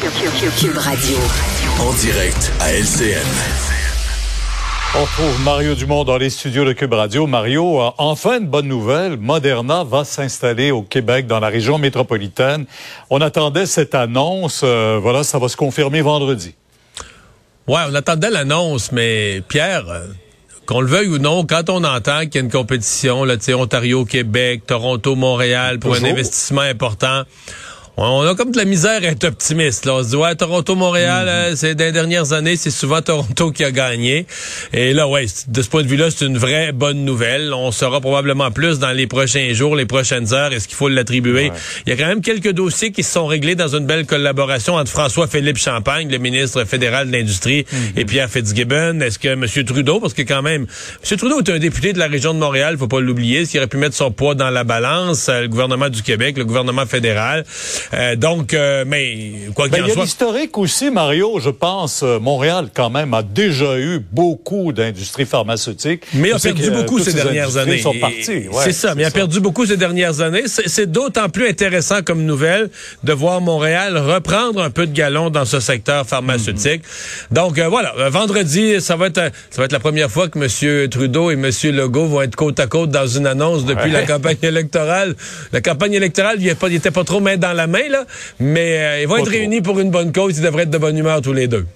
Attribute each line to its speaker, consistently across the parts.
Speaker 1: Cube Radio.
Speaker 2: En direct à LCN.
Speaker 3: On retrouve Mario Dumont dans les studios de Cube Radio. Mario, euh, enfin une bonne nouvelle. Moderna va s'installer au Québec, dans la région métropolitaine. On attendait cette annonce. euh, voilà, ça va se confirmer vendredi.
Speaker 4: Ouais, on attendait l'annonce, mais Pierre, euh, qu'on le veuille ou non, quand on entend qu'il y a une compétition, là, tu sais, Ontario, Québec, Toronto, Montréal, pour un investissement important, on a comme de la misère à être optimiste. Là. On se dit, ouais, Toronto-Montréal,
Speaker 3: Mhm.
Speaker 4: euh, c'est dans les dernières années, c'est souvent Toronto qui a gagné. Et là, ouais, de ce point de vue-là, c'est une vraie bonne nouvelle. On saura probablement plus dans les prochains jours, les prochaines heures. Est-ce qu'il faut l'attribuer? Il y a quand même quelques dossiers qui se sont réglés dans une belle collaboration entre François-Philippe Champagne, le ministre fédéral de l'Industrie,
Speaker 3: Mhm.
Speaker 4: et Pierre Fitzgibbon. Est-ce que M. Trudeau, parce que quand même, M. Trudeau est un député de la région de Montréal, faut pas l'oublier, s'il aurait pu mettre son poids dans la balance, euh, le gouvernement du Québec, le gouvernement fédéral. Euh, donc, euh, mais quoi
Speaker 3: Ben,
Speaker 4: qu'il
Speaker 3: il y
Speaker 4: en
Speaker 3: a
Speaker 4: soit...
Speaker 3: l'historique aussi, Mario. Je pense, euh, Montréal, quand même, a déjà eu beaucoup d'industries pharmaceutiques.
Speaker 4: Mais il a perdu beaucoup ces dernières années.
Speaker 3: sont. Ouais,
Speaker 4: c'est ça, mais il a perdu beaucoup ces dernières années. C'est d'autant plus intéressant comme nouvelle de voir Montréal reprendre un peu de galon dans ce secteur pharmaceutique.
Speaker 3: Mm-hmm.
Speaker 4: Donc euh, voilà, euh, vendredi, ça va être euh, ça va être la première fois que M. Trudeau et M. Legault vont être côte à côte dans une annonce depuis
Speaker 3: Ouais.
Speaker 4: la campagne électorale. La campagne électorale, il n'était pas, trop main dans la main là, mais euh, ils vont
Speaker 3: Pas
Speaker 4: être
Speaker 3: trop.
Speaker 4: réunis pour une bonne cause. Ils devraient être de bonne humeur tous les deux.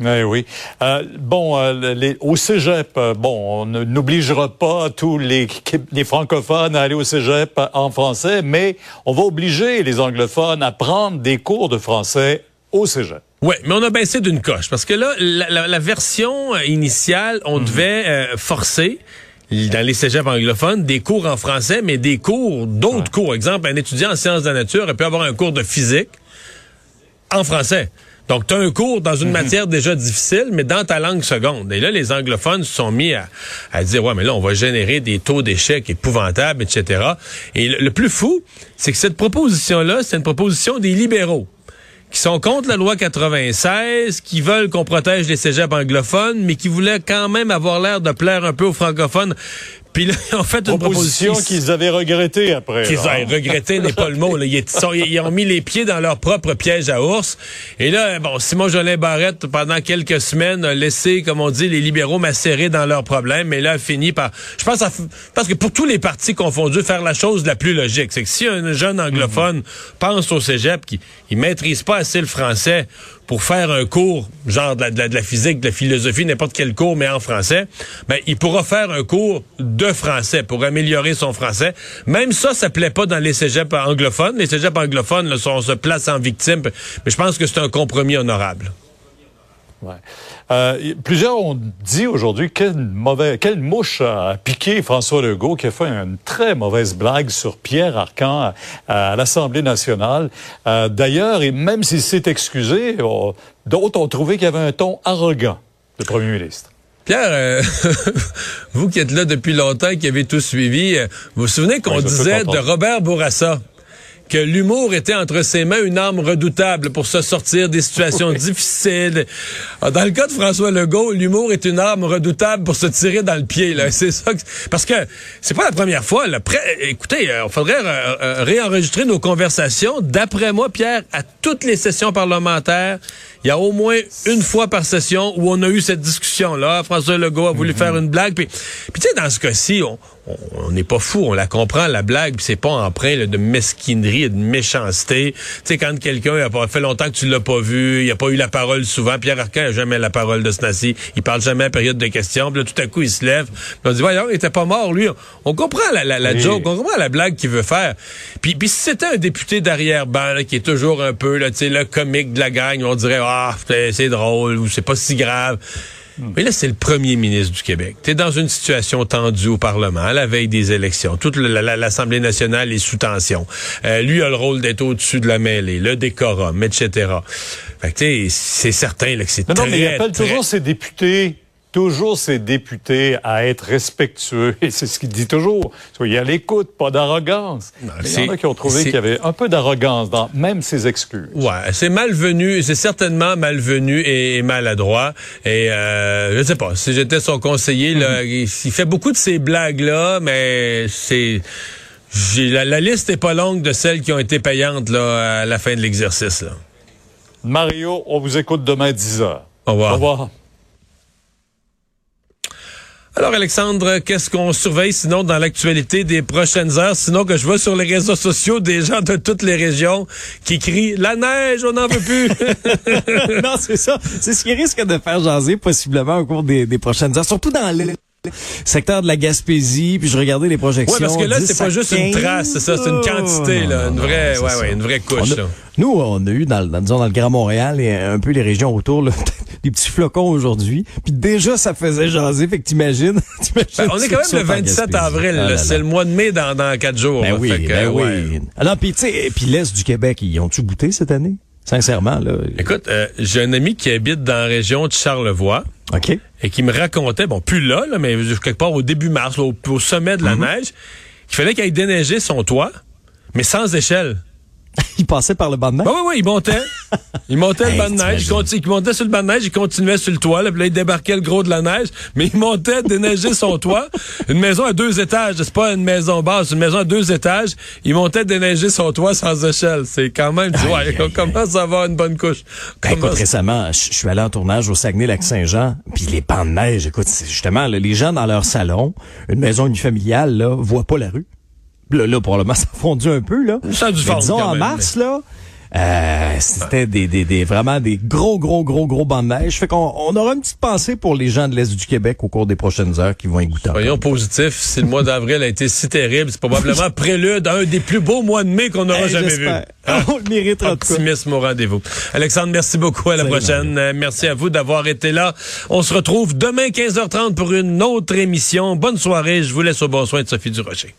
Speaker 3: Oui, oui. Euh, bon, euh, les- au cégep, euh, bon, on n'obligera pas tous les, les francophones à aller au cégep en français, mais on va obliger les anglophones à prendre des cours de français au cégep.
Speaker 4: Oui, mais on a baissé d'une coche parce que là, la, la- la version initiale, on devait euh, forcer dans les cégeps anglophones des cours en français, mais des cours, d'autres cours. Exemple, un étudiant en sciences de la nature peut avoir un cours de physique en français. Donc, tu as un cours dans une matière déjà difficile, mais dans ta langue seconde. Et là, les anglophones se sont mis à, à dire, ouais, mais là, on va générer des taux d'échec épouvantables, etc. Et le, le plus fou, c'est que cette proposition-là, c'est une proposition des libéraux qui sont contre la loi 96, qui veulent qu'on protège les cégeps anglophones, mais qui voulaient quand même avoir l'air de plaire un peu aux francophones. Puis là, ont fait une
Speaker 3: Proposition
Speaker 4: proposition
Speaker 3: qu'ils avaient regrettée après.
Speaker 4: qu'ils
Speaker 3: là.
Speaker 4: ont regretté n'est pas le mot. Là. Ils, sont- ils ont mis les pieds dans leur propre piège à ours. Et là, bon, Simon Jolin Barrette, pendant quelques semaines, a laissé, comme on dit, les libéraux macérer dans leurs problèmes. Mais là, a fini par... Je pense, à- parce que pour tous les partis confondus, faire la chose la plus logique, c'est que si un jeune anglophone pense au cégep, qui ne maîtrise pas assez le français pour faire un cours, genre de la, de de la physique, de la philosophie, n'importe quel cours, mais en français, ben, il pourra faire un cours de français pour améliorer son français. Même ça, ça plaît pas dans les cégeps anglophones. Les cégeps anglophones, là, sont- on se place en victime, mais je pense que c'est un compromis honorable.
Speaker 3: Ouais. Euh, plusieurs ont dit aujourd'hui quelle, mauvaise, quelle mouche a piqué François Legault qui a fait une très mauvaise blague sur Pierre Arcan à, à l'Assemblée nationale. Euh, D'ailleurs, et même s'il s'est excusé, on- d'autres ont trouvé qu'il y avait un ton arrogant, le premier ministre.
Speaker 4: Pierre, euh, vous qui êtes là depuis longtemps, qui avez tout suivi, vous vous souvenez qu'on disait de. Robert Bourassa? Que l'humour était entre ses mains une arme redoutable pour se sortir des situations difficiles. Ah, Dans le cas de François Legault, l'humour est une arme redoutable pour se tirer dans le pied. Là. C'est ça. que- parce que c'est pas la première fois. Là. Écoutez, il faudrait euh, euh, réenregistrer nos conversations. D'après moi, Pierre, à toutes les sessions parlementaires, il y a au moins une fois par session où on a eu cette discussion-là. François Legault a voulu faire une blague. Puis, puis tu sais, dans ce cas-ci, on, on n'est pas fou, on la comprend la blague, c'est pas empreint là, de mesquinerie et de méchanceté. Tu sais quand quelqu'un a pas fait longtemps que tu l'as pas vu, il a pas eu la parole souvent, Pierre Arcan a jamais la parole de Snassi, il parle jamais à période de questions, puis là tout à coup il se lève, puis on dit voyons, il était pas mort lui. On comprend la, la, la joke, on comprend la blague qu'il veut faire. Puis, puis si c'était un député d'arrière-ban qui est toujours un peu là, tu sais le comique de la gang, on dirait ah c'est drôle ou c'est pas si grave. Mais là, c'est le premier ministre du Québec. Tu es dans une situation tendue au Parlement, à la veille des élections. Toute l'Assemblée nationale est sous tension. Euh, lui a le rôle d'être au-dessus de la mêlée, le décorum, etc. Fait que, c'est certain là, que c'est très...
Speaker 3: Non, mais il appelle toujours ses députés toujours ses députés à être respectueux. Et c'est ce qu'il dit toujours. Soyez à l'écoute, pas d'arrogance. Il y en a qui ont trouvé qu'il y avait un peu d'arrogance dans même ses excuses.
Speaker 4: Ouais, c'est malvenu, c'est certainement malvenu et, maladroit. Et euh, je sais pas, si j'étais son conseiller, là, mm-hmm. il, fait beaucoup de ces blagues-là, mais c'est... La, la, liste est pas longue de celles qui ont été payantes là, à la fin de l'exercice.
Speaker 3: Mario, on vous écoute demain 10 h.
Speaker 4: Au revoir.
Speaker 3: Au revoir.
Speaker 4: Alors Alexandre, qu'est-ce qu'on surveille sinon dans l'actualité des prochaines heures, sinon que je vois sur les réseaux sociaux des gens de toutes les régions qui crient la neige, on n'en veut plus.
Speaker 5: non, c'est ça. C'est ce qui risque de faire jaser possiblement au cours des, des prochaines heures, surtout dans le secteur de la Gaspésie, puis je regardais les projections.
Speaker 4: Ouais, parce que là, c'est pas juste une trace, c'est ça, c'est une quantité, là, une vraie, ouais, ouais, une vraie couche.
Speaker 5: nous, on a eu dans, dans, dans le Grand Montréal et un peu les régions autour, là, des petits flocons aujourd'hui. Puis déjà, ça faisait jaser, fait que t'imagines.
Speaker 4: Ben, on est quand même le 27 avril, ah c'est le mois de mai dans, dans quatre jours.
Speaker 5: Ben oui, ben oui. Alors, puis tu sais, puis l'Est du Québec, ils ont-tu goûté cette année? Sincèrement, là.
Speaker 4: Écoute, euh, j'ai un ami qui habite dans la région de Charlevoix.
Speaker 5: OK.
Speaker 4: Et qui me racontait, bon, plus là, là mais quelque part au début mars, au, sommet de la mm-hmm. neige, qu'il fallait qu'il aille déneiger son toit, mais sans échelle.
Speaker 5: il passait par le banc de neige?
Speaker 4: oui, oui, il montait. Il montait le banc de neige. Il, montait sur le banc de neige, il continuait sur le toit. Là, puis là, il débarquait le gros de la neige. Mais il montait, déneiger son toit. Une maison à deux étages. C'est pas une maison basse, c'est une maison à deux étages. Il montait déneiger son toit sans échelle. C'est quand même, tu vois, on commence à avoir une bonne couche.
Speaker 5: Ben, écoute, récemment, je suis allé en tournage au Saguenay-Lac-Saint-Jean. Puis les bancs de neige, écoute, justement, les gens dans leur salon, une maison unifamiliale, là, voient pas la rue. Là, là, probablement, ça a fondu un peu, là.
Speaker 4: Ça a du fond,
Speaker 5: Disons, en mars, là, euh, c'était des, des, des, vraiment des gros, gros, gros, gros bancs de neige. Fait qu'on on aura une petite pensée pour les gens de l'Est du Québec au cours des prochaines heures qui vont y goûter.
Speaker 4: Soyons positifs. Si le mois d'avril a été si terrible, c'est probablement prélude à un des plus beaux mois de mai qu'on aura jamais vu.
Speaker 5: On le mérite
Speaker 4: Optimisme au rendez-vous. Alexandre, merci beaucoup. À la prochaine. Euh, merci à vous d'avoir été là. On se retrouve demain 15h30 pour une autre émission. Bonne soirée. Je vous laisse au bon soin de Sophie Durocher.